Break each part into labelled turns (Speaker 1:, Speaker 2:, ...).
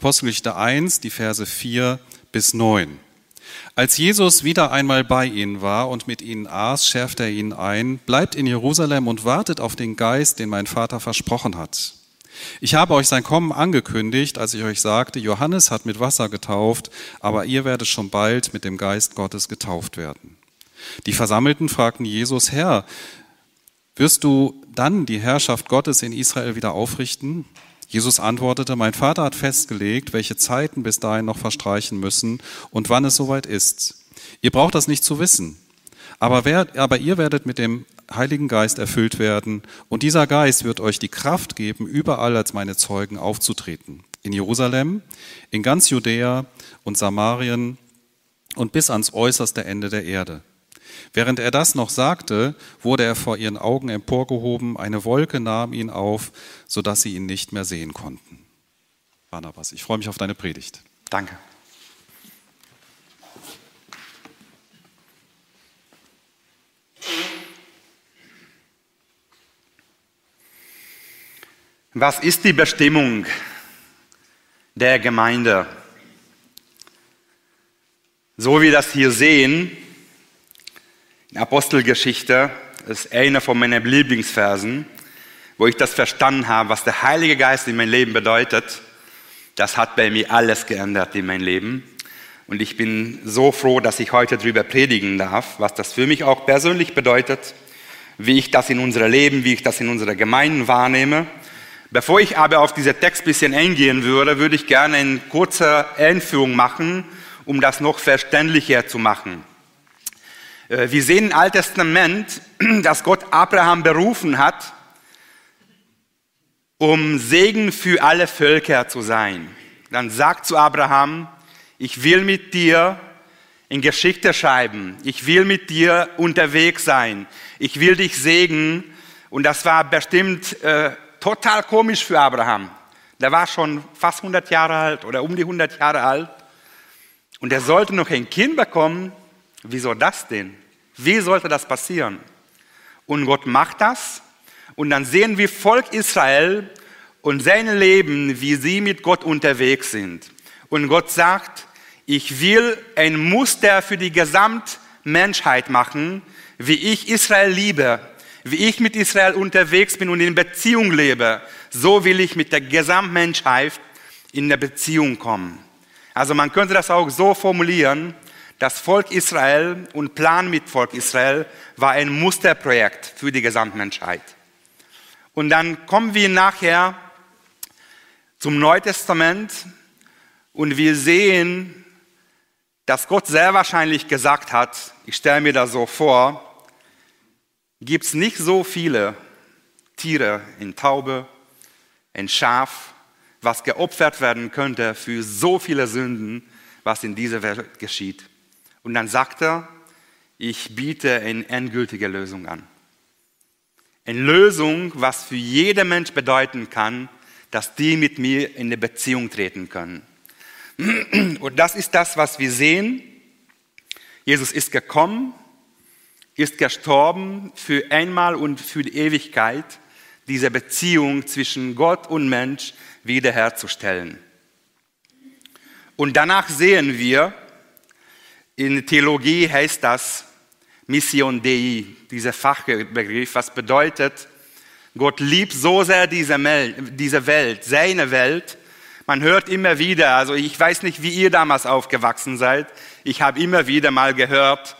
Speaker 1: Apostelgeschichte 1, die Verse 4 bis 9. Als Jesus wieder einmal bei ihnen war und mit ihnen aß, schärfte er ihnen ein, bleibt in Jerusalem und wartet auf den Geist, den mein Vater versprochen hat. Ich habe euch sein Kommen angekündigt, als ich euch sagte, Johannes hat mit Wasser getauft, aber ihr werdet schon bald mit dem Geist Gottes getauft werden. Die Versammelten fragten Jesus, Herr, wirst du dann die Herrschaft Gottes in Israel wieder aufrichten? Jesus antwortete, mein Vater hat festgelegt, welche Zeiten bis dahin noch verstreichen müssen und wann es soweit ist. Ihr braucht das nicht zu wissen. Aber, wer, aber ihr werdet mit dem Heiligen Geist erfüllt werden und dieser Geist wird euch die Kraft geben, überall als meine Zeugen aufzutreten. In Jerusalem, in ganz Judäa und Samarien und bis ans äußerste Ende der Erde. Während er das noch sagte, wurde er vor ihren Augen emporgehoben, eine Wolke nahm ihn auf, sodass sie ihn nicht mehr sehen konnten. Barnabas, ich freue mich auf deine Predigt.
Speaker 2: Danke. Was ist die Bestimmung der Gemeinde? So wie wir das hier sehen, Apostelgeschichte ist einer von meinen Lieblingsversen, wo ich das verstanden habe, was der Heilige Geist in meinem Leben bedeutet. Das hat bei mir alles geändert in meinem Leben. Und ich bin so froh, dass ich heute darüber predigen darf, was das für mich auch persönlich bedeutet, wie ich das in unserem Leben, wie ich das in unserer Gemeinde wahrnehme. Bevor ich aber auf diesen Text ein bisschen eingehen würde, würde ich gerne eine kurze Einführung machen, um das noch verständlicher zu machen. Äh, wir sehen im Alten Testament, dass Gott Abraham berufen hat, um Segen für alle Völker zu sein. Dann sagt zu Abraham, ich will mit dir in Geschichte schreiben. Ich will mit dir unterwegs sein. Ich will dich segnen. Und das war bestimmt äh, total komisch für Abraham. Der war schon fast 100 Jahre alt oder um die 100 Jahre alt. Und er sollte noch ein Kind bekommen. Wieso das denn? Wie sollte das passieren? Und Gott macht das. Und dann sehen wir Volk Israel und sein Leben, wie sie mit Gott unterwegs sind. Und Gott sagt, ich will ein Muster für die Gesamtmenschheit machen, wie ich Israel liebe, wie ich mit Israel unterwegs bin und in Beziehung lebe. So will ich mit der Gesamtmenschheit in der Beziehung kommen. Also man könnte das auch so formulieren, das Volk Israel und Plan mit Volk Israel war ein Musterprojekt für die Gesamtmenschheit. Und dann kommen wir nachher zum Neuen Testament und wir sehen, dass Gott sehr wahrscheinlich gesagt hat, ich stelle mir das so vor, gibt es nicht so viele Tiere in Taube, in Schaf, was geopfert werden könnte für so viele Sünden, was in dieser Welt geschieht. Und dann sagt er, ich biete eine endgültige Lösung an. Eine Lösung, was für jeden Mensch bedeuten kann, dass die mit mir in eine Beziehung treten können. Und das ist das, was wir sehen. Jesus ist gekommen, ist gestorben für einmal und für die Ewigkeit, diese Beziehung zwischen Gott und Mensch wiederherzustellen. Und danach sehen wir, in Theologie heißt das Mission Dei, dieser Fachbegriff, was bedeutet, Gott liebt so sehr diese, Welt, seine Welt. Man hört immer wieder, also ich weiß nicht, wie ihr damals aufgewachsen seid, ich habe immer wieder mal gehört,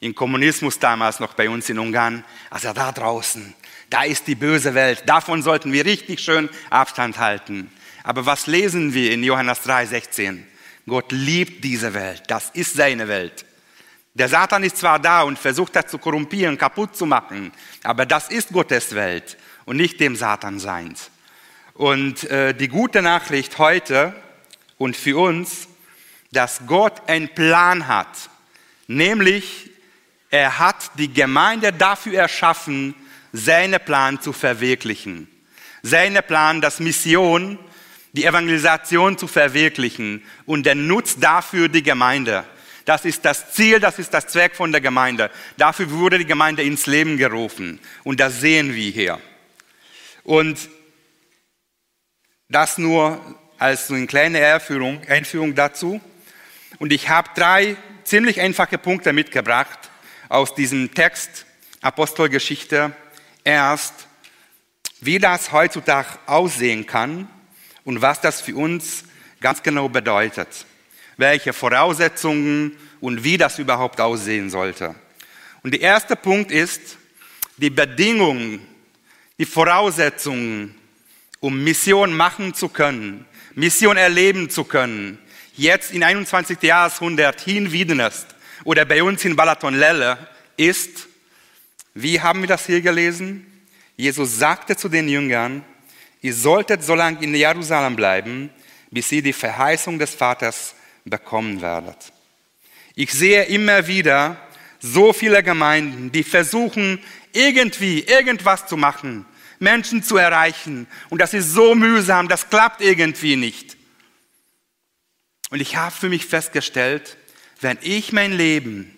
Speaker 2: im Kommunismus damals noch bei uns in Ungarn, also da draußen, da ist die böse Welt, davon sollten wir richtig schön Abstand halten. Aber was lesen wir in Johannes 3, 16? Gott liebt diese Welt. Das ist seine Welt. Der Satan ist zwar da und versucht das zu korrumpieren, kaputt zu machen, aber das ist Gottes Welt und nicht dem Satan seins. Und äh, die gute Nachricht heute und für uns, dass Gott einen Plan hat, nämlich er hat die Gemeinde dafür erschaffen, seinen Plan zu verwirklichen. Seinen Plan, das Mission, die Evangelisation zu verwirklichen. Und er nutzt dafür die Gemeinde. Das ist das Ziel, das ist das Zweck von der Gemeinde. Dafür wurde die Gemeinde ins Leben gerufen. Und das sehen wir hier. Und das nur als eine kleine Einführung, Einführung dazu. Und ich habe drei ziemlich einfache Punkte mitgebracht aus diesem Text Apostelgeschichte. Erst, wie das heutzutage aussehen kann und was das für uns ganz genau bedeutet. Welche Voraussetzungen und wie das überhaupt aussehen sollte. Und der erste Punkt ist, die Bedingungen, die Voraussetzungen, um Mission machen zu können, Mission erleben zu können, jetzt in 21. Jahrhundert hier in Wiedenest oder bei uns in Balaton-Lelle ist, wie haben wir das hier gelesen? Jesus sagte zu den Jüngern, ihr solltet so lange in Jerusalem bleiben, bis ihr die Verheißung des Vaters bekommen werdet. Ich sehe immer wieder so viele Gemeinden, die versuchen, irgendwie irgendwas zu machen, Menschen zu erreichen. Und das ist so mühsam, das klappt irgendwie nicht. Und ich habe für mich festgestellt, wenn ich mein Leben,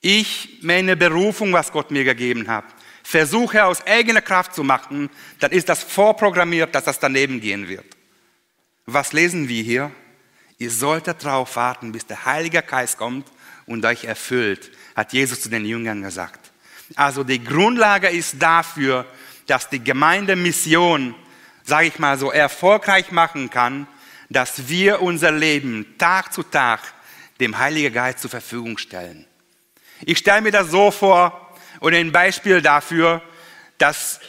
Speaker 2: ich meine Berufung, was Gott mir gegeben hat, versuche aus eigener Kraft zu machen, dann ist das vorprogrammiert, dass das daneben gehen wird. Was lesen wir hier? Ihr solltet darauf warten, bis der Heilige Geist kommt und euch erfüllt, hat Jesus zu den Jüngern gesagt. Also die Grundlage ist dafür, dass die Gemeindemission, sage ich mal so, erfolgreich machen kann, dass wir unser Leben Tag zu Tag dem Heiligen Geist zur Verfügung stellen. Ich stelle mir das so vor und ein Beispiel dafür, dass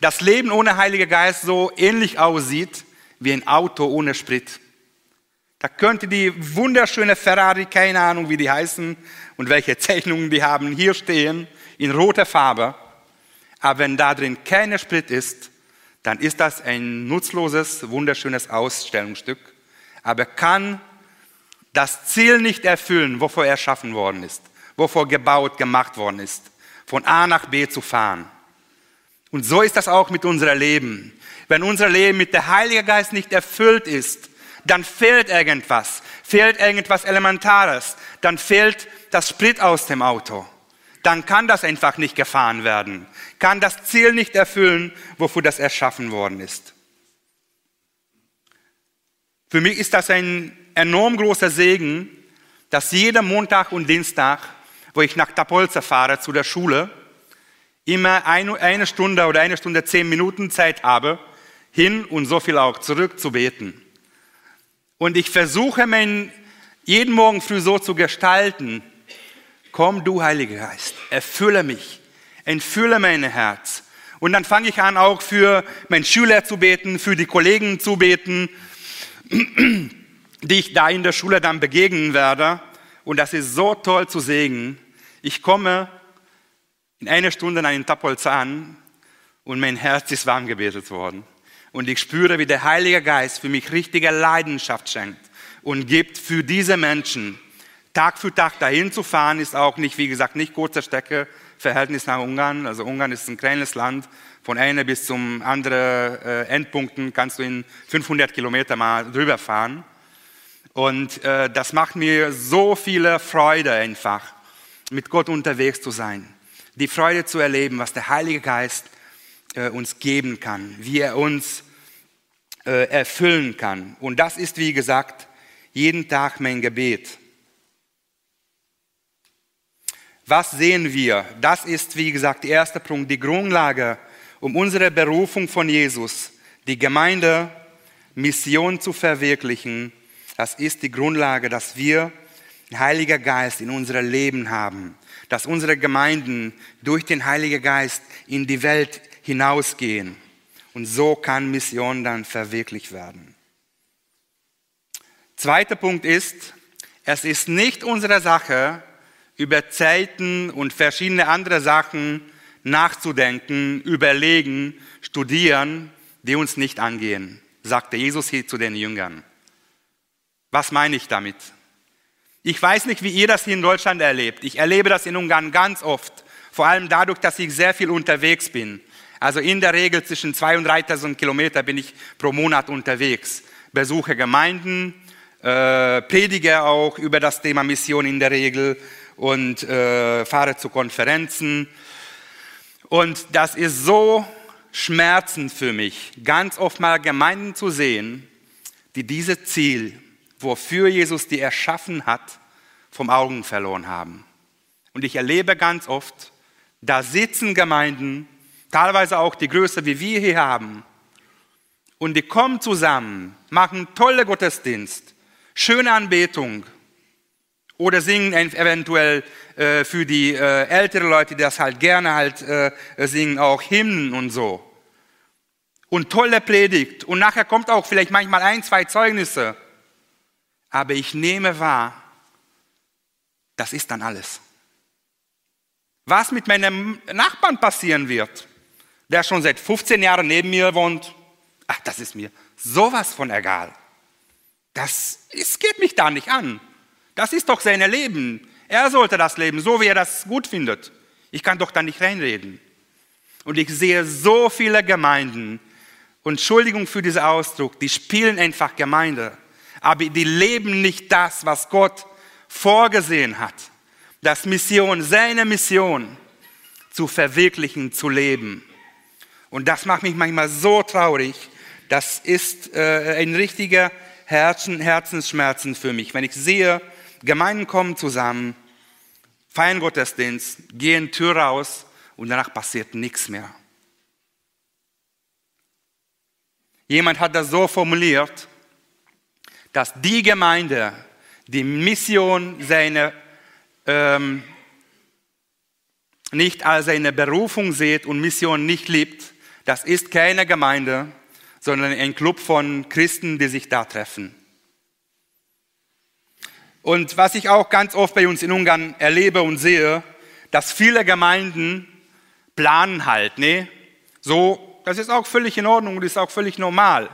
Speaker 2: das Leben ohne Heiligen Geist so ähnlich aussieht wie ein Auto ohne Sprit. Da könnte die wunderschöne Ferrari, keine Ahnung wie die heißen und welche Zeichnungen die haben, hier stehen in roter Farbe. Aber wenn da drin kein Sprit ist, dann ist das ein nutzloses, wunderschönes Ausstellungsstück, aber kann das Ziel nicht erfüllen, wovor er erschaffen worden ist, wovor gebaut, gemacht worden ist, von A nach B zu fahren. Und so ist das auch mit unserem Leben. Wenn unser Leben mit der Heilige Geist nicht erfüllt ist, dann fehlt irgendwas, fehlt irgendwas Elementares, dann fehlt das Sprit aus dem Auto dann kann das einfach nicht gefahren werden, kann das Ziel nicht erfüllen, wofür das erschaffen worden ist. Für mich ist das ein enorm großer Segen, dass jeden Montag und Dienstag, wo ich nach Tapolze fahre zu der Schule, immer eine Stunde oder eine Stunde zehn Minuten Zeit habe, hin und so viel auch zurück zu beten. Und ich versuche, mein jeden Morgen früh so zu gestalten, komm du Heiliger Geist, erfülle mich, entfülle mein Herz. Und dann fange ich an, auch für meinen Schüler zu beten, für die Kollegen zu beten, die ich da in der Schule dann begegnen werde. Und das ist so toll zu sehen. Ich komme in einer Stunde an den Tapolz an und mein Herz ist warm gebetet worden. Und ich spüre, wie der Heilige Geist für mich richtige Leidenschaft schenkt und gibt für diese Menschen Tag für Tag dahin zu fahren, ist auch nicht, wie gesagt, nicht kurze Strecke, Verhältnis nach Ungarn. Also Ungarn ist ein kleines Land. Von einer bis zum anderen äh, Endpunkten kannst du in 500 Kilometer mal drüber fahren. Und äh, das macht mir so viele Freude einfach, mit Gott unterwegs zu sein. Die Freude zu erleben, was der Heilige Geist äh, uns geben kann, wie er uns äh, erfüllen kann. Und das ist, wie gesagt, jeden Tag mein Gebet. Was sehen wir? Das ist, wie gesagt, der erste Punkt, die Grundlage, um unsere Berufung von Jesus, die Gemeinde, Mission zu verwirklichen. Das ist die Grundlage, dass wir den Heiligen Geist in unser Leben haben, dass unsere Gemeinden durch den Heiligen Geist in die Welt hinausgehen. Und so kann Mission dann verwirklicht werden. Zweiter Punkt ist, es ist nicht unsere Sache, über Zeiten und verschiedene andere Sachen nachzudenken, überlegen, studieren, die uns nicht angehen, sagte Jesus hier zu den Jüngern. Was meine ich damit? Ich weiß nicht, wie ihr das hier in Deutschland erlebt. Ich erlebe das in Ungarn ganz oft, vor allem dadurch, dass ich sehr viel unterwegs bin. Also in der Regel zwischen 2.000 und 3.000 Kilometer bin ich pro Monat unterwegs. Besuche Gemeinden, äh, predige auch über das Thema Mission in der Regel und äh, fahre zu Konferenzen. Und das ist so schmerzend für mich, ganz oft mal Gemeinden zu sehen, die dieses Ziel, wofür Jesus die erschaffen hat, vom Augen verloren haben. Und ich erlebe ganz oft, da sitzen Gemeinden, teilweise auch die Größe, wie wir hier haben, und die kommen zusammen, machen tolle Gottesdienst, schöne Anbetung oder singen eventuell äh, für die äh, älteren Leute, die das halt gerne halt äh, singen, auch Hymnen und so. Und tolle Predigt. Und nachher kommt auch vielleicht manchmal ein, zwei Zeugnisse. Aber ich nehme wahr, das ist dann alles. Was mit meinem Nachbarn passieren wird, der schon seit 15 Jahren neben mir wohnt, ach, das ist mir sowas von egal. Das es geht mich da nicht an. Das ist doch sein Leben. Er sollte das leben, so wie er das gut findet. Ich kann doch da nicht reinreden. Und ich sehe so viele Gemeinden, und Entschuldigung für diesen Ausdruck, die spielen einfach Gemeinde, aber die leben nicht das, was Gott vorgesehen hat. Das Mission, seine Mission zu verwirklichen, zu leben. Und das macht mich manchmal so traurig. Das ist äh, ein richtiger Herzen, Herzensschmerzen für mich, wenn ich sehe, Gemeinden kommen zusammen, feiern Gottesdienst, gehen Tür raus und danach passiert nichts mehr. Jemand hat das so formuliert, dass die Gemeinde die Mission seine, ähm, nicht als seine Berufung sieht und Mission nicht liebt, das ist keine Gemeinde, sondern ein Club von Christen, die sich da treffen. Und was ich auch ganz oft bei uns in Ungarn erlebe und sehe, dass viele Gemeinden planen halt, ne? So, das ist auch völlig in Ordnung und ist auch völlig normal.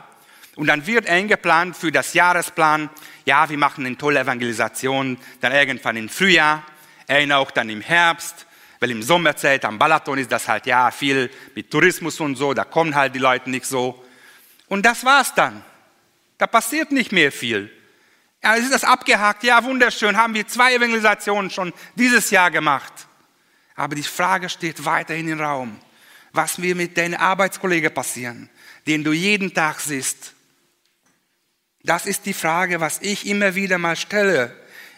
Speaker 2: Und dann wird eingeplant für das Jahresplan, ja, wir machen eine tolle Evangelisation, dann irgendwann im Frühjahr, eine auch dann im Herbst, weil im Sommerzeit am Balaton ist das halt ja viel mit Tourismus und so, da kommen halt die Leute nicht so. Und das war's dann. Da passiert nicht mehr viel. Ja, ist das abgehakt? Ja, wunderschön. Haben wir zwei Evangelisationen schon dieses Jahr gemacht. Aber die Frage steht weiterhin im Raum. Was wird mit deinen Arbeitskollegen passieren, den du jeden Tag siehst? Das ist die Frage, was ich immer wieder mal stelle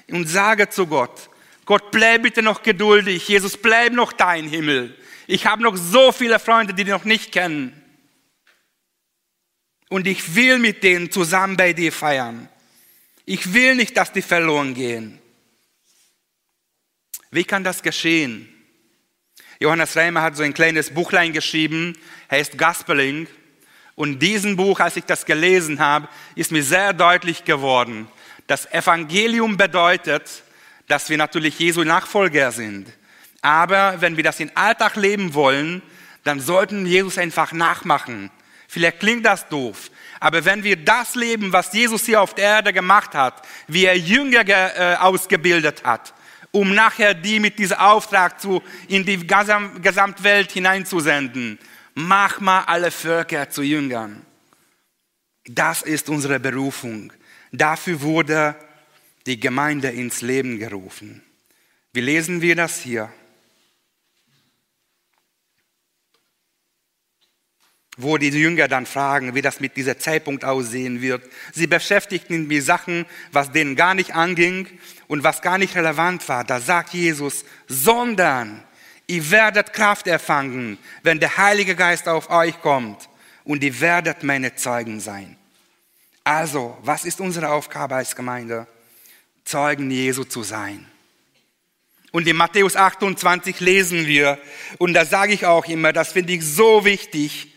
Speaker 2: und sage zu Gott. Gott, bleib bitte noch geduldig. Jesus, bleib noch dein Himmel. Ich habe noch so viele Freunde, die dich noch nicht kennen. Und ich will mit denen zusammen bei dir feiern. Ich will nicht, dass die verloren gehen. Wie kann das geschehen? Johannes Reimer hat so ein kleines Buchlein geschrieben, heißt Gospeling. Und diesen Buch, als ich das gelesen habe, ist mir sehr deutlich geworden. Das Evangelium bedeutet, dass wir natürlich Jesu Nachfolger sind. Aber wenn wir das in Alltag leben wollen, dann sollten wir Jesus einfach nachmachen. Vielleicht klingt das doof, aber wenn wir das leben, was Jesus hier auf der Erde gemacht hat, wie er Jünger äh, ausgebildet hat, um nachher die mit diesem Auftrag zu, in die Gesamtwelt hineinzusenden, mach mal alle Völker zu Jüngern. Das ist unsere Berufung. Dafür wurde die Gemeinde ins Leben gerufen. Wie lesen wir das hier? wo die Jünger dann fragen, wie das mit dieser Zeitpunkt aussehen wird. Sie beschäftigten mit Sachen, was denen gar nicht anging und was gar nicht relevant war. Da sagt Jesus, sondern ihr werdet Kraft erfangen, wenn der Heilige Geist auf euch kommt und ihr werdet meine Zeugen sein. Also, was ist unsere Aufgabe als Gemeinde? Zeugen Jesu zu sein. Und in Matthäus 28 lesen wir, und da sage ich auch immer, das finde ich so wichtig,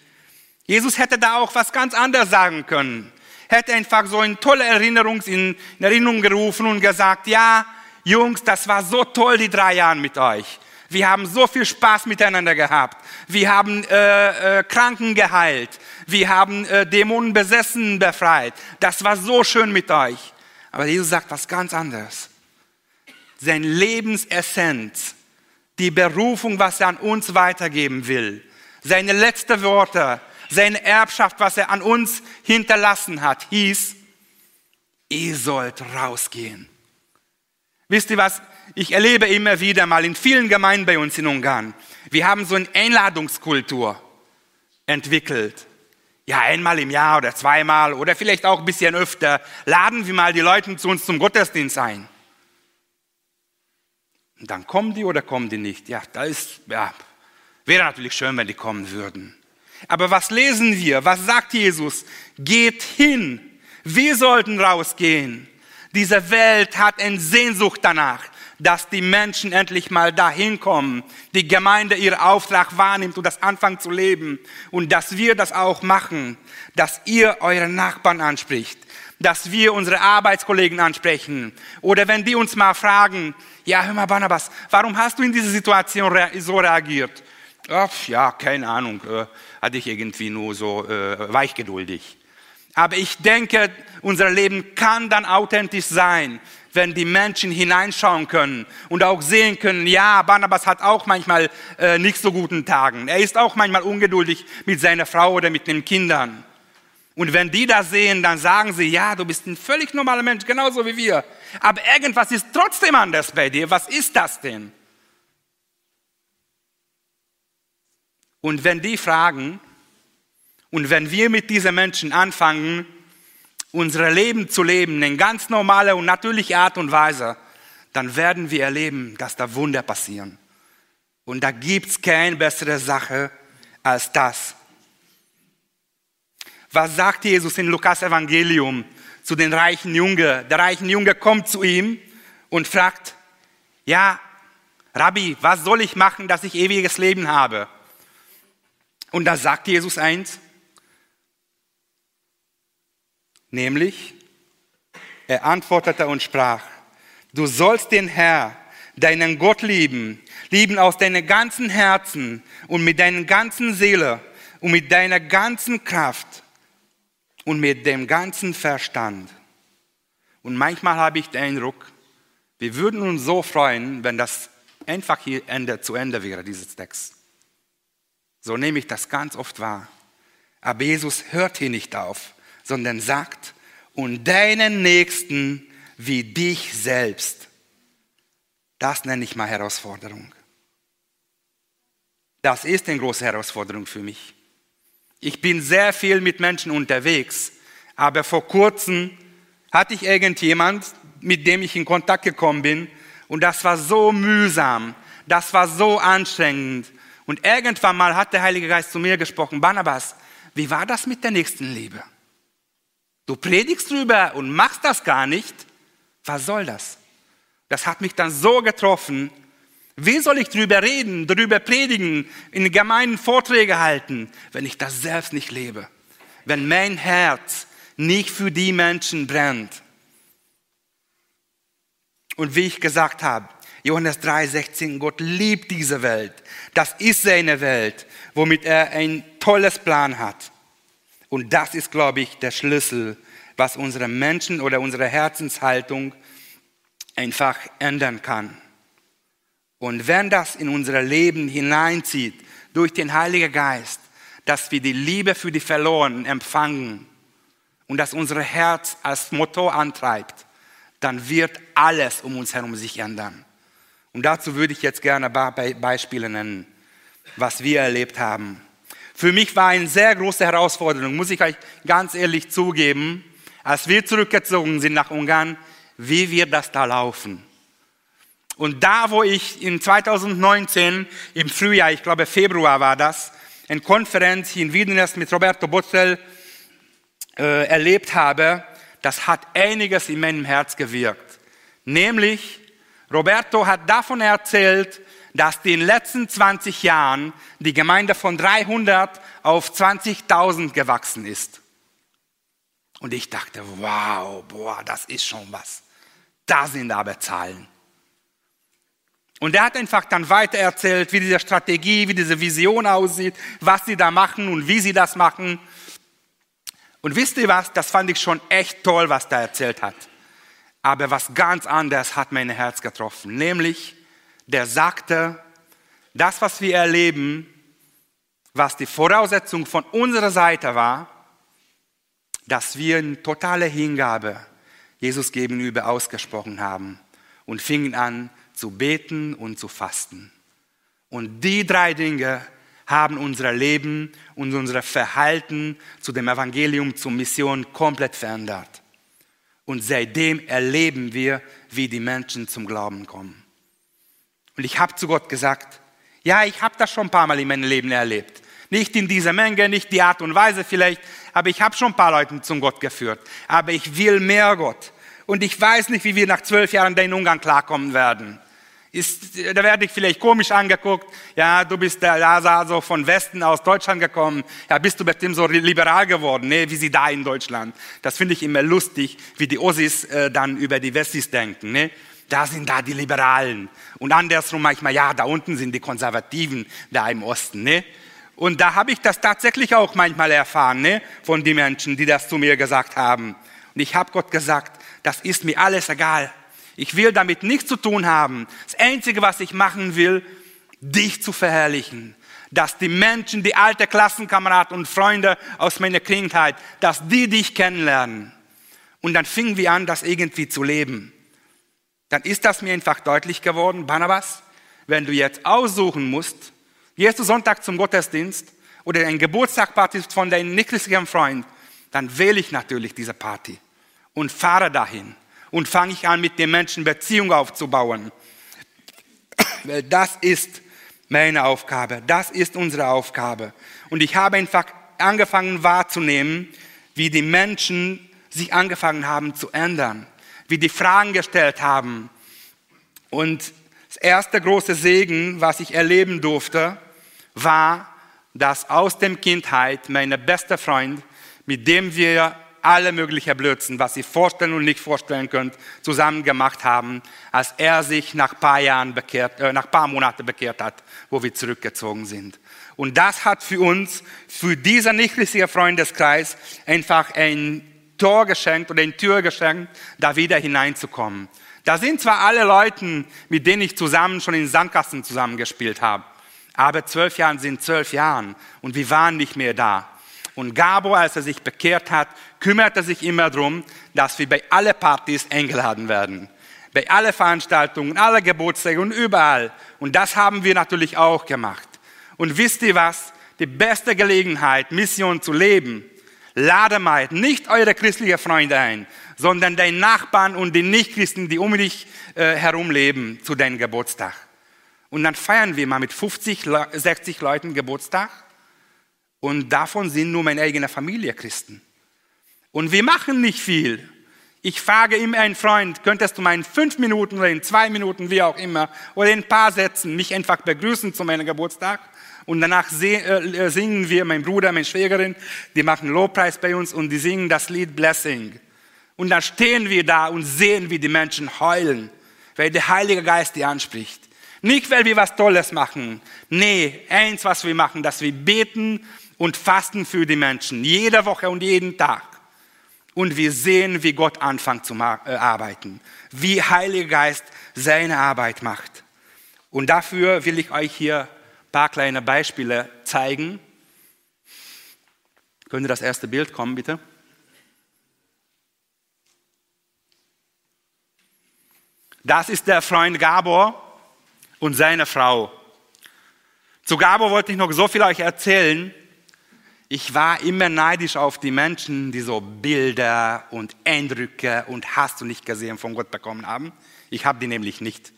Speaker 2: Jesus hätte da auch was ganz anderes sagen können. Hätte einfach so eine tolle Erinnerung in Erinnerung gerufen und gesagt, ja, Jungs, das war so toll, die drei Jahre mit euch. Wir haben so viel Spaß miteinander gehabt. Wir haben äh, äh, Kranken geheilt. Wir haben äh, Dämonen besessen befreit. Das war so schön mit euch. Aber Jesus sagt was ganz anderes. Sein Lebensessenz, die Berufung, was er an uns weitergeben will, seine letzten Worte, seine Erbschaft, was er an uns hinterlassen hat, hieß, ihr sollt rausgehen. Wisst ihr was? Ich erlebe immer wieder mal in vielen Gemeinden bei uns in Ungarn, wir haben so eine Einladungskultur entwickelt. Ja, einmal im Jahr oder zweimal oder vielleicht auch ein bisschen öfter laden wir mal die Leute zu uns zum Gottesdienst ein. Und dann kommen die oder kommen die nicht? Ja, da ist, ja, wäre natürlich schön, wenn die kommen würden. Aber was lesen wir? Was sagt Jesus? Geht hin. Wir sollten rausgehen. Diese Welt hat eine Sehnsucht danach, dass die Menschen endlich mal dahin kommen, die Gemeinde ihren Auftrag wahrnimmt und das anfangen zu leben und dass wir das auch machen, dass ihr eure Nachbarn anspricht, dass wir unsere Arbeitskollegen ansprechen oder wenn die uns mal fragen, ja, hör mal Barnabas, warum hast du in dieser Situation so reagiert? Ach, ja, keine Ahnung, äh, hatte ich irgendwie nur so äh, weichgeduldig. Aber ich denke, unser Leben kann dann authentisch sein, wenn die Menschen hineinschauen können und auch sehen können, ja, Barnabas hat auch manchmal äh, nicht so guten Tagen. Er ist auch manchmal ungeduldig mit seiner Frau oder mit den Kindern. Und wenn die das sehen, dann sagen sie, ja, du bist ein völlig normaler Mensch, genauso wie wir. Aber irgendwas ist trotzdem anders bei dir. Was ist das denn? Und wenn die fragen, und wenn wir mit diesen Menschen anfangen, unser Leben zu leben in ganz normaler und natürlicher Art und Weise, dann werden wir erleben, dass da Wunder passieren. Und da gibt es keine bessere Sache als das. Was sagt Jesus in Lukas Evangelium zu den reichen Junge? Der reichen Junge kommt zu ihm und fragt, ja, Rabbi, was soll ich machen, dass ich ewiges Leben habe? Und da sagt Jesus eins, Nämlich, er antwortete und sprach, du sollst den Herr, deinen Gott lieben, lieben aus deinem ganzen Herzen und mit deiner ganzen Seele und mit deiner ganzen Kraft und mit dem ganzen Verstand. Und manchmal habe ich den Eindruck, wir würden uns so freuen, wenn das einfach hier Ende zu Ende wäre, dieses Text. So nehme ich das ganz oft wahr. Aber Jesus hört hier nicht auf sondern sagt, und deinen Nächsten wie dich selbst. Das nenne ich mal Herausforderung. Das ist eine große Herausforderung für mich. Ich bin sehr viel mit Menschen unterwegs, aber vor kurzem hatte ich irgendjemand, mit dem ich in Kontakt gekommen bin, und das war so mühsam, das war so anstrengend. Und irgendwann mal hat der Heilige Geist zu mir gesprochen, Barnabas, wie war das mit der Nächstenliebe? Du predigst drüber und machst das gar nicht. Was soll das? Das hat mich dann so getroffen. Wie soll ich drüber reden, drüber predigen, in Gemeinden Vorträge halten, wenn ich das selbst nicht lebe? Wenn mein Herz nicht für die Menschen brennt. Und wie ich gesagt habe, Johannes 3,16, Gott liebt diese Welt. Das ist seine Welt, womit er ein tolles Plan hat. Und das ist, glaube ich, der Schlüssel, was unsere Menschen oder unsere Herzenshaltung einfach ändern kann. Und wenn das in unser Leben hineinzieht, durch den Heiligen Geist, dass wir die Liebe für die Verlorenen empfangen und dass unser Herz als Motor antreibt, dann wird alles um uns herum sich ändern. Und dazu würde ich jetzt gerne ein paar Beispiele nennen, was wir erlebt haben. Für mich war eine sehr große Herausforderung, muss ich euch ganz ehrlich zugeben, als wir zurückgezogen sind nach Ungarn, wie wird das da laufen? Und da, wo ich in 2019 im Frühjahr, ich glaube Februar war das, eine Konferenz in Wiedenest mit Roberto Botzel äh, erlebt habe, das hat einiges in meinem Herz gewirkt. Nämlich, Roberto hat davon erzählt, dass in den letzten 20 Jahren die Gemeinde von 300 auf 20.000 gewachsen ist. Und ich dachte, wow, boah, das ist schon was. Da sind aber Zahlen. Und er hat einfach dann weiter erzählt, wie diese Strategie, wie diese Vision aussieht, was sie da machen und wie sie das machen. Und wisst ihr was, das fand ich schon echt toll, was er erzählt hat. Aber was ganz anderes hat mein Herz getroffen, nämlich der sagte, das, was wir erleben, was die Voraussetzung von unserer Seite war, dass wir in totale Hingabe Jesus gegenüber ausgesprochen haben und fingen an zu beten und zu fasten. Und die drei Dinge haben unser Leben und unser Verhalten zu dem Evangelium, zur Mission komplett verändert. Und seitdem erleben wir, wie die Menschen zum Glauben kommen. Und ich habe zu Gott gesagt, ja, ich habe das schon ein paar Mal in meinem Leben erlebt. Nicht in dieser Menge, nicht die Art und Weise vielleicht, aber ich habe schon ein paar Leute zum Gott geführt. Aber ich will mehr Gott. Und ich weiß nicht, wie wir nach zwölf Jahren in Ungarn klarkommen werden. Ist, da werde ich vielleicht komisch angeguckt. Ja, du bist da, so von Westen aus Deutschland gekommen. Ja, bist du bestimmt so liberal geworden, ne? wie sie da in Deutschland. Das finde ich immer lustig, wie die Ossis äh, dann über die Westis denken. Ne? Da sind da die Liberalen. Und andersrum manchmal, ja, da unten sind die Konservativen da im Osten. Ne? Und da habe ich das tatsächlich auch manchmal erfahren ne? von den Menschen, die das zu mir gesagt haben. Und ich habe Gott gesagt, das ist mir alles egal. Ich will damit nichts zu tun haben. Das Einzige, was ich machen will, dich zu verherrlichen. Dass die Menschen, die alte Klassenkameraden und Freunde aus meiner Kindheit, dass die dich kennenlernen. Und dann fingen wir an, das irgendwie zu leben. Dann ist das mir einfach deutlich geworden, Barnabas, wenn du jetzt aussuchen musst, gehst du Sonntag zum Gottesdienst oder ein Geburtstagparty von deinem nichtlichen Freund, dann wähle ich natürlich diese Party und fahre dahin und fange ich an, mit den Menschen Beziehung aufzubauen. Weil das ist meine Aufgabe, das ist unsere Aufgabe. Und ich habe einfach angefangen wahrzunehmen, wie die Menschen sich angefangen haben zu ändern, wie die Fragen gestellt haben. Und das erste große Segen, was ich erleben durfte, war, dass aus dem Kindheit mein bester Freund, mit dem wir alle möglichen Blödsinn, was Sie vorstellen und nicht vorstellen könnt, zusammen gemacht haben, als er sich nach paar Jahren bekehrt, äh, nach paar Monaten bekehrt hat, wo wir zurückgezogen sind. Und das hat für uns, für diesen nichtlichen Freundeskreis, einfach ein Tor geschenkt oder eine Tür geschenkt, da wieder hineinzukommen. Da sind zwar alle Leute, mit denen ich zusammen schon in Sandkasten zusammengespielt habe, aber zwölf Jahre sind zwölf Jahre und wir waren nicht mehr da. Und Gabo, als er sich bekehrt hat, kümmerte sich immer darum, dass wir bei alle Partys eingeladen werden. Bei alle Veranstaltungen, alle Geburtstage und überall. Und das haben wir natürlich auch gemacht. Und wisst ihr was? Die beste Gelegenheit, Mission zu leben, lade mal nicht eure christlichen Freunde ein, sondern deinen Nachbarn und die Nichtchristen, die um dich äh, herum leben, zu deinem Geburtstag. Und dann feiern wir mal mit 50, 60 Leuten Geburtstag und davon sind nur meine eigene Familie Christen. Und wir machen nicht viel. Ich frage immer einen Freund, könntest du mal in fünf Minuten oder in zwei Minuten, wie auch immer, oder in ein paar Sätzen mich einfach begrüßen zu meinem Geburtstag? Und danach äh, singen wir, mein Bruder, meine Schwägerin, die machen Lobpreis bei uns und die singen das Lied Blessing. Und dann stehen wir da und sehen, wie die Menschen heulen, weil der Heilige Geist die anspricht. Nicht, weil wir was Tolles machen. Nee, eins, was wir machen, dass wir beten und fasten für die Menschen, jede Woche und jeden Tag. Und wir sehen, wie Gott anfängt zu äh, arbeiten, wie Heiliger Geist seine Arbeit macht. Und dafür will ich euch hier ein paar kleine Beispiele zeigen. Könnte das erste Bild kommen, bitte? Das ist der Freund Gabor und seine Frau. Zu Gabor wollte ich noch so viel euch erzählen. Ich war immer neidisch auf die Menschen, die so Bilder und Eindrücke und hast du nicht gesehen von Gott bekommen haben. Ich habe die nämlich nicht.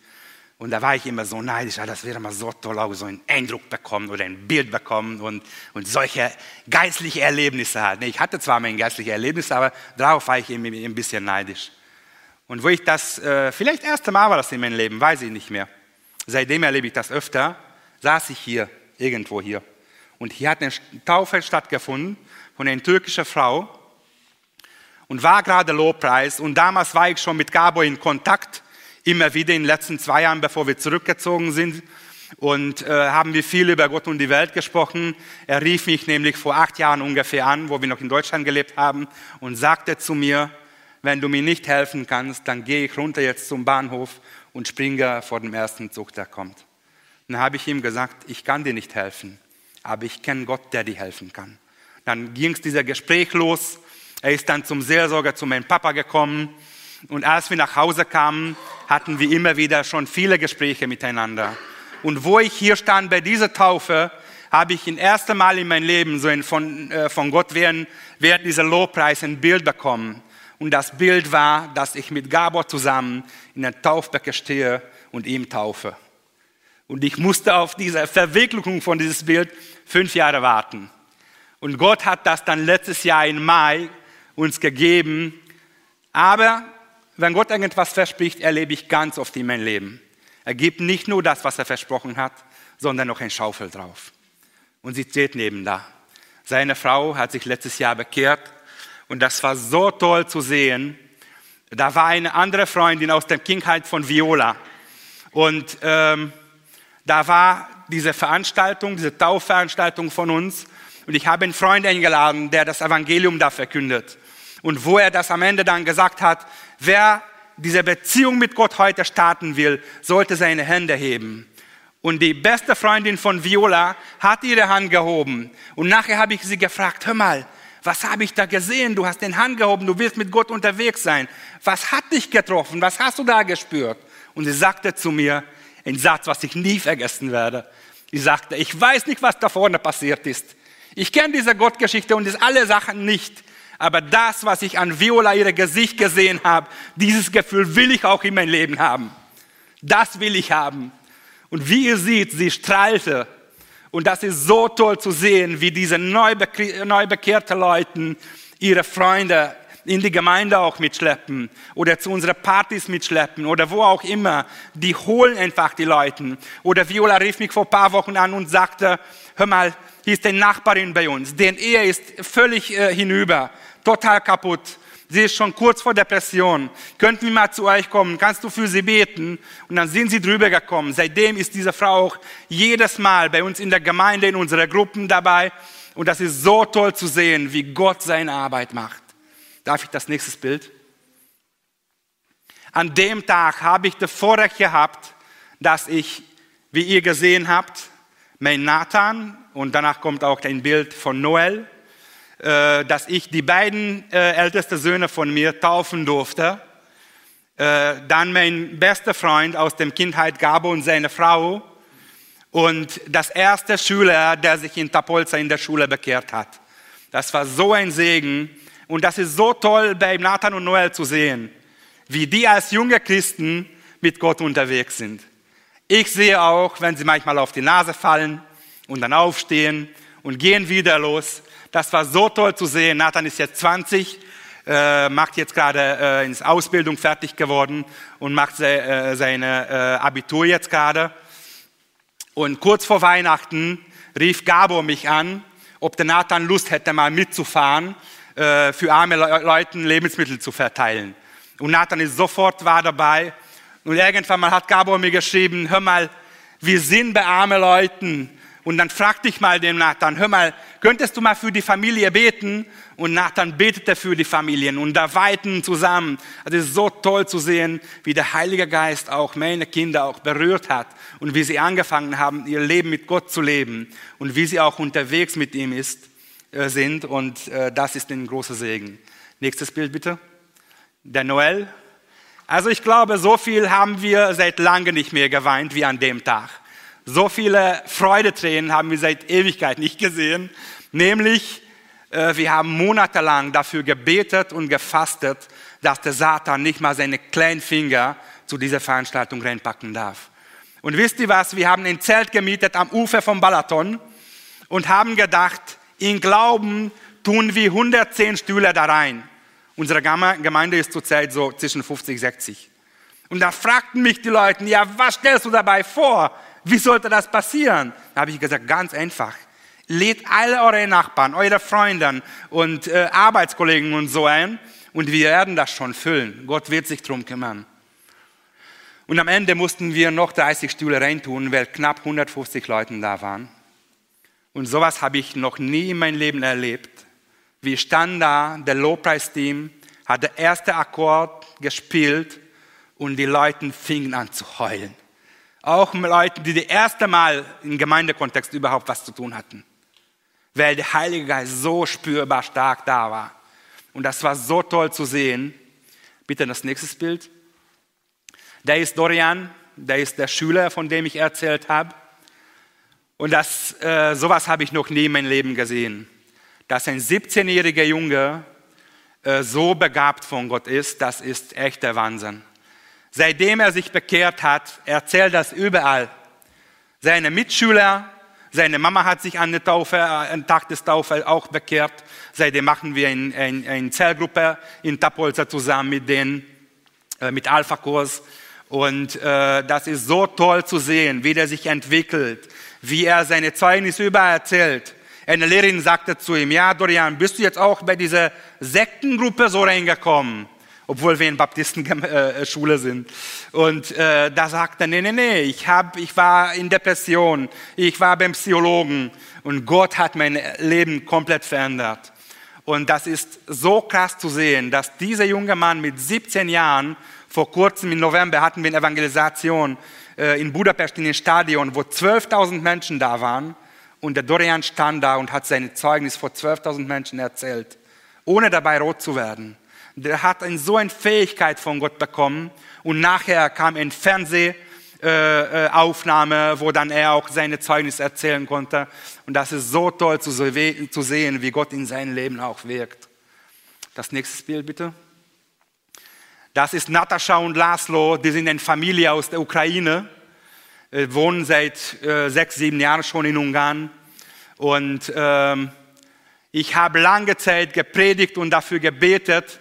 Speaker 2: Und da war ich immer so neidisch, ah, das wäre mal so toll, auch so einen Eindruck bekommen oder ein Bild bekommen und, und solche geistliche Erlebnisse halt. Ich hatte zwar mein geistliche Erlebnis, aber darauf war ich immer ein bisschen neidisch. Und wo ich das, äh, vielleicht das erste Mal war das in meinem Leben, weiß ich nicht mehr. Seitdem erlebe ich das öfter, saß ich hier, irgendwo hier. Und hier hat eine Taufe stattgefunden von einer türkischen Frau und war gerade Lobpreis. Und damals war ich schon mit Gabo in Kontakt immer wieder in den letzten zwei Jahren, bevor wir zurückgezogen sind. Und äh, haben wir viel über Gott und die Welt gesprochen. Er rief mich nämlich vor acht Jahren ungefähr an, wo wir noch in Deutschland gelebt haben, und sagte zu mir, wenn du mir nicht helfen kannst, dann gehe ich runter jetzt zum Bahnhof und springe vor dem ersten Zug, der kommt. Dann habe ich ihm gesagt, ich kann dir nicht helfen, aber ich kenne Gott, der dir helfen kann. Dann ging es dieser Gespräch los. Er ist dann zum Seelsorger zu meinem Papa gekommen. Und als wir nach Hause kamen, hatten wir immer wieder schon viele Gespräche miteinander. Und wo ich hier stand bei dieser Taufe, habe ich das erste Mal in meinem Leben so ein, von, äh, von Gott während, während dieser Lobpreis ein Bild bekommen. Und das Bild war, dass ich mit Gabor zusammen in der Taufbecken stehe und ihm taufe. Und ich musste auf diese Verwicklung von dieses Bild fünf Jahre warten. Und Gott hat das dann letztes Jahr im Mai uns gegeben. Aber wenn Gott irgendwas verspricht, erlebe ich ganz oft in meinem Leben. Er gibt nicht nur das, was er versprochen hat, sondern noch ein Schaufel drauf. Und sie steht neben da. Seine Frau hat sich letztes Jahr bekehrt und das war so toll zu sehen. Da war eine andere Freundin aus der Kindheit von Viola und ähm, da war diese Veranstaltung, diese Taufveranstaltung von uns und ich habe einen Freund eingeladen, der das Evangelium da verkündet. Und wo er das am Ende dann gesagt hat, wer diese Beziehung mit Gott heute starten will, sollte seine Hände heben. Und die beste Freundin von Viola hat ihre Hand gehoben. Und nachher habe ich sie gefragt, hör mal, was habe ich da gesehen? Du hast den Hand gehoben, du willst mit Gott unterwegs sein. Was hat dich getroffen? Was hast du da gespürt? Und sie sagte zu mir einen Satz, was ich nie vergessen werde. Sie sagte, ich weiß nicht, was da vorne passiert ist. Ich kenne diese Gottgeschichte und alle Sachen nicht. Aber das, was ich an Viola ihre Gesicht gesehen habe, dieses Gefühl will ich auch in mein Leben haben. Das will ich haben. Und wie ihr seht, sie strahlte. Und das ist so toll zu sehen, wie diese neu, bekehrte Leute ihre Freunde in die Gemeinde auch mitschleppen oder zu unseren Partys mitschleppen oder wo auch immer. Die holen einfach die Leute. Oder Viola rief mich vor ein paar Wochen an und sagte, hör mal, hier ist eine Nachbarin bei uns, deren Ehe ist völlig äh, hinüber total kaputt. Sie ist schon kurz vor Depression. Könnten wir mal zu euch kommen? Kannst du für sie beten? Und dann sind sie drüber gekommen. Seitdem ist diese Frau auch jedes Mal bei uns in der Gemeinde, in unseren Gruppen dabei. Und das ist so toll zu sehen, wie Gott seine Arbeit macht. Darf ich das nächste Bild? An dem Tag habe ich das Vorrecht gehabt, dass ich, wie ihr gesehen habt, mein Nathan und danach kommt auch ein Bild von Noel, äh, dass ich die beiden äh, ältesten Söhne von mir taufen durfte. Äh, dann mein bester Freund aus der Kindheit, Gabo und seine Frau. Und das erste Schüler, der sich in Tapolza in der Schule bekehrt hat. Das war so ein Segen. Und das ist so toll bei Nathan und Noel zu sehen, wie die als junge Christen mit Gott unterwegs sind. Ich sehe auch, wenn sie manchmal auf die Nase fallen und dann aufstehen und gehen wieder los, das war so toll zu sehen. Nathan ist jetzt 20, äh, macht jetzt gerade äh, ins Ausbildung fertig geworden und macht se, äh, seine äh, Abitur jetzt gerade. Und kurz vor Weihnachten rief Gabo mich an, ob der Nathan Lust hätte, mal mitzufahren, äh, für arme Le Leute Lebensmittel zu verteilen. Und Nathan ist sofort war dabei. Und irgendwann mal hat Gabo mir geschrieben, hör mal, wir sind bei armen Leuten und dann fragte ich mal den Nathan, hör mal, könntest du mal für die Familie beten? Und Nathan betete für die Familien und da weiten zusammen. Also es ist so toll zu sehen, wie der Heilige Geist auch meine Kinder auch berührt hat und wie sie angefangen haben, ihr Leben mit Gott zu leben und wie sie auch unterwegs mit ihm ist, äh, sind. Und äh, das ist ein großer Segen. Nächstes Bild bitte. Der Noel. Also ich glaube, so viel haben wir seit langem nicht mehr geweint wie an dem Tag. So viele Freudetränen haben wir seit Ewigkeit nicht gesehen. Nämlich, äh, wir haben monatelang dafür gebetet und gefastet, dass der Satan nicht mal seine kleinen Finger zu dieser Veranstaltung reinpacken darf. Und wisst ihr was? Wir haben ein Zelt gemietet am Ufer vom Balaton und haben gedacht, in Glauben tun wir 110 Stühle da rein. Unsere Gemeinde ist zurzeit so zwischen 50, 60. Und da fragten mich die Leute, ja, was stellst du dabei vor? Wie sollte das passieren? Da habe ich gesagt, ganz einfach. Lädt alle eure Nachbarn, eure Freunde und äh, Arbeitskollegen und so ein und wir werden das schon füllen. Gott wird sich drum kümmern. Und am Ende mussten wir noch 30 Stühle reintun, weil knapp 150 Leute da waren. Und sowas habe ich noch nie in meinem Leben erlebt. Wir standen da, der Lobpreisteam hat der erste Akkord gespielt und die Leute fingen an zu heulen. Auch Leute, die das erste Mal im Gemeindekontext überhaupt was zu tun hatten. Weil der Heilige Geist so spürbar stark da war. Und das war so toll zu sehen. Bitte das nächste Bild. Der ist Dorian, der ist der Schüler, von dem ich erzählt habe. Und das, äh, sowas habe ich noch nie in meinem Leben gesehen. Dass ein 17-jähriger Junge äh, so begabt von Gott ist, das ist echt der Wahnsinn. Seitdem er sich bekehrt hat, erzählt das überall. Seine Mitschüler, seine Mama hat sich an der Taufe, äh, am Tag des Taufe auch bekehrt. Seitdem machen wir eine ein, ein Zellgruppe in Tapolza zusammen mit denen, äh, mit Alpha-Kurs. Und äh, das ist so toll zu sehen, wie der sich entwickelt, wie er seine Zeugnisse überall erzählt. Eine Lehrerin sagte zu ihm, ja Dorian, bist du jetzt auch bei dieser Sektengruppe so reingekommen? Obwohl wir in Baptistenschule sind. Und äh, da sagte er, nee, nee, nee, ich, hab, ich war in Depression, ich war beim Psychologen und Gott hat mein Leben komplett verändert. Und das ist so krass zu sehen, dass dieser junge Mann mit 17 Jahren vor kurzem im November hatten wir eine Evangelisation äh, in Budapest in dem Stadion, wo 12.000 Menschen da waren. Und der Dorian stand da und hat sein Zeugnis vor 12.000 Menschen erzählt, ohne dabei rot zu werden. Der hat eine, so eine Fähigkeit von Gott bekommen. Und nachher kam ein Fernsehaufnahme, wo dann er auch seine Zeugnis erzählen konnte. Und das ist so toll zu sehen, wie Gott in seinem Leben auch wirkt. Das nächste Bild bitte. Das ist Natascha und Laszlo, die sind eine Familie aus der Ukraine, äh, wohnen seit äh, sechs, sieben Jahren schon in Ungarn. Und ähm, ich habe lange Zeit gepredigt und dafür gebetet,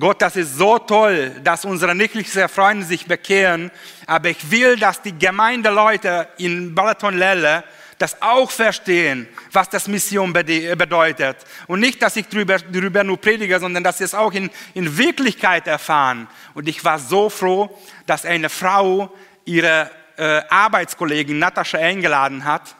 Speaker 2: Gott, das ist so toll, dass unsere nichtlichen Freunde sich bekehren, aber ich will, dass die Gemeindeleute in Balaton-Lelle das auch verstehen, was das Mission bedeutet. Und nicht, dass ich darüber, darüber nur predige, sondern dass sie es auch in, in Wirklichkeit erfahren. Und ich war so froh, dass eine Frau ihre äh, Arbeitskollegin Natascha eingeladen hat.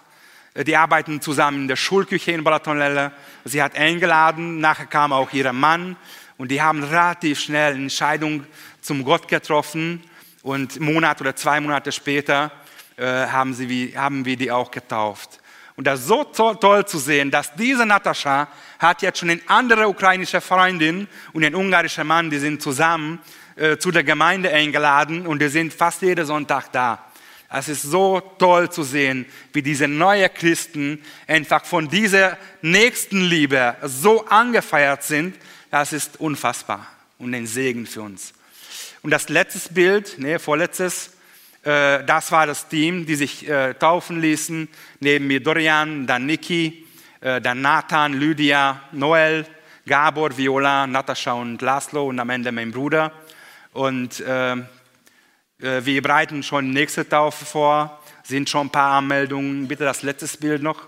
Speaker 2: Äh, die arbeiten zusammen in der Schulküche in Balatonlelle. Sie hat eingeladen, nachher kam auch ihr Mann und die haben relativ schnell eine Entscheidung zum Gott getroffen und einen Monat oder zwei Monate später äh, haben, sie, haben wir die auch getauft. Und das ist so toll, toll, zu sehen, dass diese Natascha hat jetzt schon eine andere ukrainische Freundin und ein ungarischer Mann, die sind zusammen äh, zu der Gemeinde eingeladen und die sind fast jeden Sonntag da. Es ist so toll zu sehen, wie diese neuen Christen einfach von dieser Nächstenliebe so angefeiert sind. Das ist unfassbar und ein Segen für uns. Und das letzte Bild, nee, vorletztes, äh, das war das Team, die sich äh, taufen ließen. Neben mir Dorian, dann Niki, äh, dann Nathan, Lydia, Noel, Gabor, Viola, Natascha und Laszlo und am Ende mein Bruder. Und äh, wir bereiten schon nächste Taufe vor, sind schon ein paar Anmeldungen. Bitte das letzte Bild noch.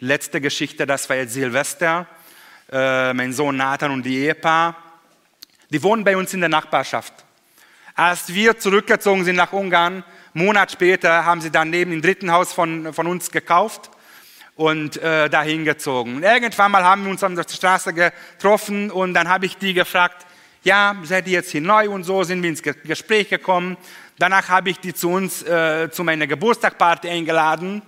Speaker 2: Letzte Geschichte, das war jetzt Silvester. Äh, mein Sohn Nathan und die Ehepaar. Die wohnen bei uns in der Nachbarschaft. Als wir zurückgezogen sind nach Ungarn, Monat später haben sie dann neben dem dritten Haus von, von uns gekauft und äh, dahin gezogen. Und irgendwann mal haben wir uns an der Straße getroffen und dann habe ich die gefragt, ja, seid ihr jetzt hier neu und so, sind wir ins Gespräch gekommen. Danach habe ich die zu uns, äh, zu meiner Geburtstagparty eingeladen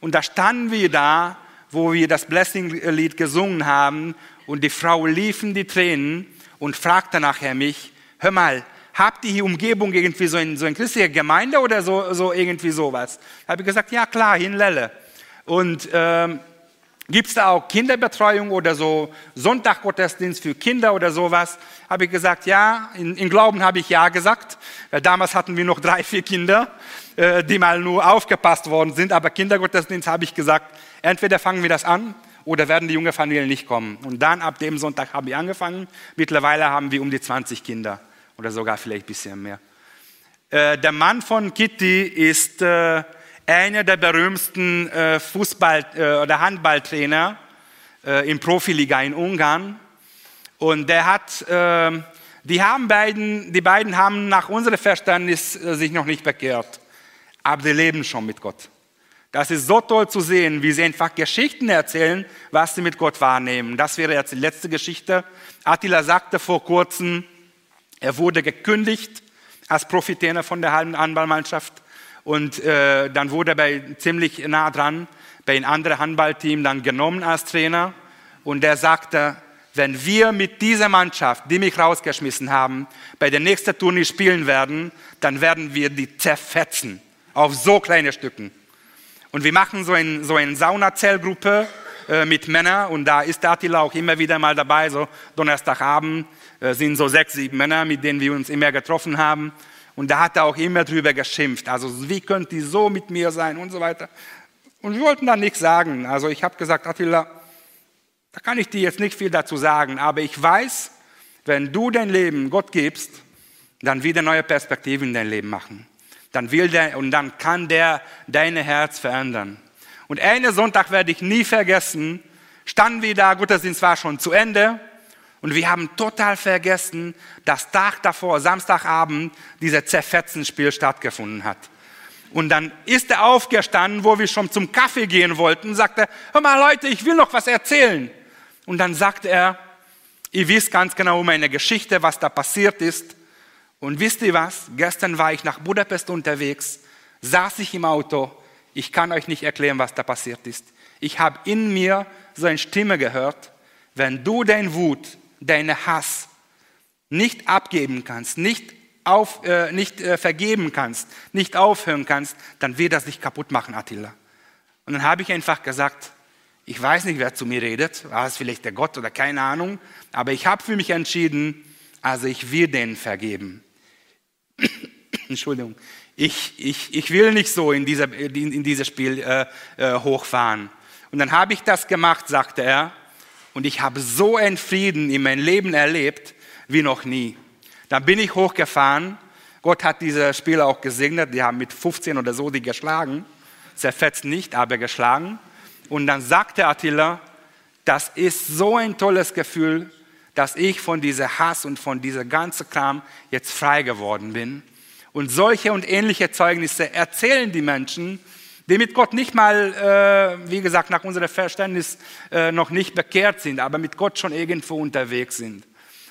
Speaker 2: und da standen wir da, wo wir das Blessing-Lied gesungen haben und die Frau liefen die Tränen und fragte nachher mich, hör mal, habt ihr hier Umgebung irgendwie so ein, so ein christliche Gemeinde oder so, so irgendwie sowas? Habe ich gesagt, ja klar, hier in Lelle. Und ähm, gibt es da auch Kinderbetreuung oder so Sonntaggottesdienst für Kinder oder sowas? Habe ich gesagt, ja. In, in Glauben habe ich ja gesagt. Weil damals hatten wir noch drei, vier Kinder, äh, die mal nur aufgepasst worden sind. Aber Kindergottesdienst habe ich gesagt, entweder fangen wir das an oder werden die junge Familien nicht kommen. Und dann ab dem Sonntag habe ich angefangen. Mittlerweile haben wir um die 20 Kinder oder sogar vielleicht ein bisschen mehr. Äh, der Mann von Kitty ist äh, einer der berühmtesten äh, Fußball- äh, oder Handballtrainer äh, in Profiliga in Ungarn. Und der hat ähm, Die, haben beiden, die beiden haben nach unserem Verständnis äh, sich noch nicht bekehrt, aber sie leben schon mit Gott. Das ist so toll zu sehen, wie sie einfach Geschichten erzählen, was sie mit Gott wahrnehmen. Das wäre jetzt die letzte Geschichte. Attila sagte vor kurzem, er wurde gekündigt als Profitär von der halben Handballmannschaft und äh, dann wurde er bei, ziemlich nah dran bei einem anderen Handballteam dann genommen als Trainer und der sagte, wenn wir mit dieser Mannschaft, die mich rausgeschmissen haben, bei der nächsten Turnier spielen werden, dann werden wir die zerfetzen auf so kleine Stücken. Und wir machen so, ein, so eine Saunazellgruppe äh, mit Männern und da ist Attila auch immer wieder mal dabei. So Donnerstagabend äh, sind so sechs, sieben Männer, mit denen wir uns immer getroffen haben. Und da hat er auch immer drüber geschimpft. Also wie könnt ihr so mit mir sein und so weiter. Und wir wollten da nichts sagen. Also ich habe gesagt, Attila, da kann ich dir jetzt nicht viel dazu sagen, aber ich weiß, wenn du dein Leben Gott gibst, dann wird er neue Perspektiven in dein Leben machen. Dann will der, und dann kann der dein Herz verändern. Und einen Sonntag werde ich nie vergessen, standen wir da, Gottesdienst war schon zu Ende, und wir haben total vergessen, dass Tag davor, Samstagabend, dieser Zerfetzenspiel stattgefunden hat. Und dann ist er aufgestanden, wo wir schon zum Kaffee gehen wollten, sagte, hör mal Leute, ich will noch was erzählen. Und dann sagt er, ihr wisst ganz genau meine Geschichte, was da passiert ist. Und wisst ihr was? Gestern war ich nach Budapest unterwegs, saß ich im Auto. Ich kann euch nicht erklären, was da passiert ist. Ich habe in mir so eine Stimme gehört, wenn du dein Wut, deine Hass nicht abgeben kannst, nicht, auf, äh, nicht äh, vergeben kannst, nicht aufhören kannst, dann wird das dich kaputt machen, Attila. Und dann habe ich einfach gesagt, ich weiß nicht, wer zu mir redet, war es vielleicht der Gott oder keine Ahnung, aber ich habe für mich entschieden, also ich will denen vergeben. Entschuldigung, ich, ich, ich will nicht so in, dieser, in, in dieses Spiel äh, äh, hochfahren. Und dann habe ich das gemacht, sagte er, und ich habe so einen Frieden in meinem Leben erlebt wie noch nie. Dann bin ich hochgefahren. Gott hat diese Spieler auch gesegnet. Die haben mit 15 oder so die geschlagen. Zerfetzt nicht, aber geschlagen. Und dann sagte Attila, das ist so ein tolles Gefühl, dass ich von dieser Hass und von dieser ganzen Kram jetzt frei geworden bin. Und solche und ähnliche Zeugnisse erzählen die Menschen, die mit Gott nicht mal, äh, wie gesagt, nach unserem Verständnis äh, noch nicht bekehrt sind, aber mit Gott schon irgendwo unterwegs sind.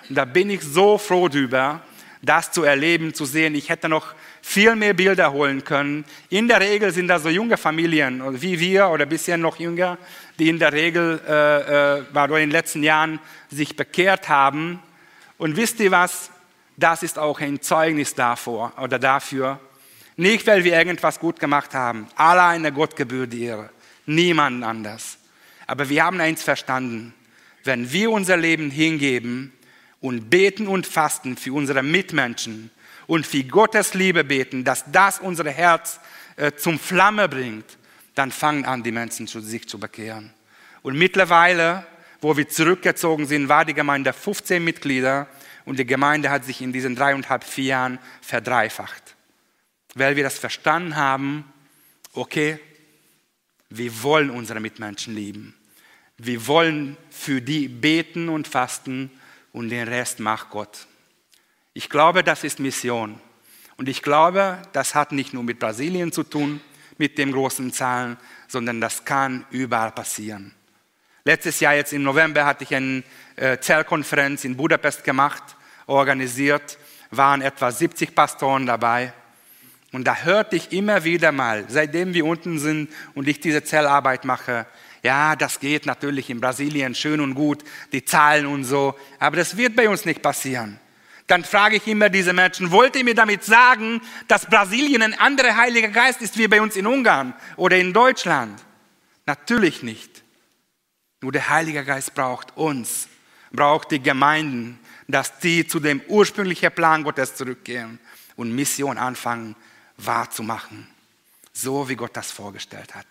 Speaker 2: Und da bin ich so froh drüber, das zu erleben, zu sehen. Ich hätte noch viel mehr Bilder holen können. In der Regel sind das so junge Familien, wie wir oder bisher noch jünger, die in der Regel äh, äh, in den letzten Jahren sich bekehrt haben. Und wisst ihr was? Das ist auch ein Zeugnis davor oder dafür. Nicht, weil wir irgendwas gut gemacht haben. Alleine Gott gebührt die Ehre. Niemand anders. Aber wir haben eins verstanden. Wenn wir unser Leben hingeben und beten und fasten für unsere Mitmenschen, und für Gottes Liebe beten, dass das unser Herz äh, zum Flamme bringt, dann fangen an, die Menschen zu, sich zu bekehren. Und mittlerweile, wo wir zurückgezogen sind, war die Gemeinde 15 Mitglieder und die Gemeinde hat sich in diesen dreieinhalb, vier Jahren verdreifacht. Weil wir das verstanden haben, okay, wir wollen unsere Mitmenschen lieben. Wir wollen für die beten und fasten und den Rest macht Gott. Ich glaube, das ist Mission. Und ich glaube, das hat nicht nur mit Brasilien zu tun, mit den großen Zahlen, sondern das kann überall passieren. Letztes Jahr, jetzt im November, hatte ich eine äh, Zellkonferenz in Budapest gemacht, organisiert, waren etwa 70 Pastoren dabei. Und da hörte ich immer wieder mal, seitdem wir unten sind und ich diese Zellarbeit mache, ja, das geht natürlich in Brasilien schön und gut, die Zahlen und so, aber das wird bei uns nicht passieren dann frage ich immer diese Menschen, wollt ihr mir damit sagen, dass Brasilien ein anderer Heiliger Geist ist wie bei uns in Ungarn oder in Deutschland? Natürlich nicht. Nur der Heilige Geist braucht uns, braucht die Gemeinden, dass die zu dem ursprünglichen Plan Gottes zurückkehren und Mission anfangen wahrzumachen. So wie Gott das vorgestellt hat.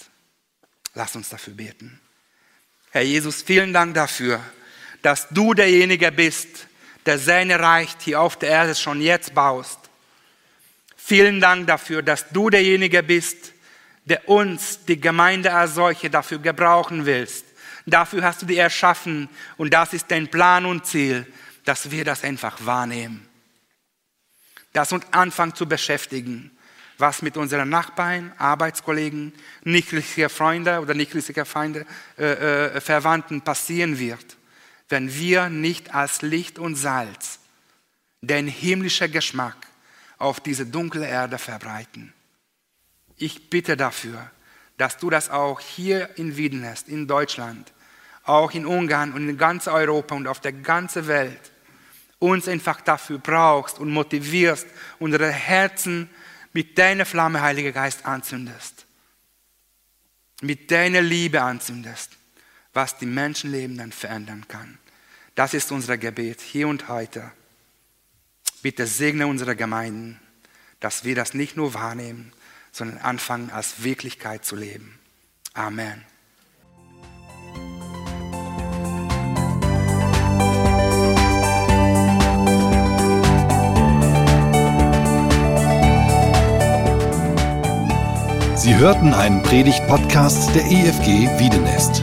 Speaker 2: Lass uns dafür beten. Herr Jesus, vielen Dank dafür, dass du derjenige bist, der seine Reich hier auf der Erde schon jetzt baust. Vielen Dank dafür, dass du derjenige bist, der uns, die Gemeinde als solche, dafür gebrauchen willst. Dafür hast du die erschaffen und das ist dein Plan und Ziel, dass wir das einfach wahrnehmen. Dass uns anfangen zu beschäftigen, was mit unseren Nachbarn, Arbeitskollegen, nichtlichen Freunden oder nichtlichen Feinde, äh, äh, Verwandten passieren wird, wenn wir nicht als Licht und Salz den himmlischen Geschmack auf diese dunkle Erde verbreiten. Ich bitte dafür, dass du das auch hier in Wiedenest, in Deutschland, auch in Ungarn und in ganz Europa und auf der ganzen Welt uns einfach dafür brauchst und motivierst, unsere Herzen mit deiner Flamme, Heiliger Geist, anzündest. Mit deiner Liebe anzündest, was die Menschenleben dann verändern kann. Das ist unser Gebet hier und heute. Bitte segne unsere Gemeinden, dass wir das nicht nur wahrnehmen, sondern anfangen als Wirklichkeit zu leben. Amen.
Speaker 3: Sie hörten einen Predigt-Podcast der EFG Wiedenest.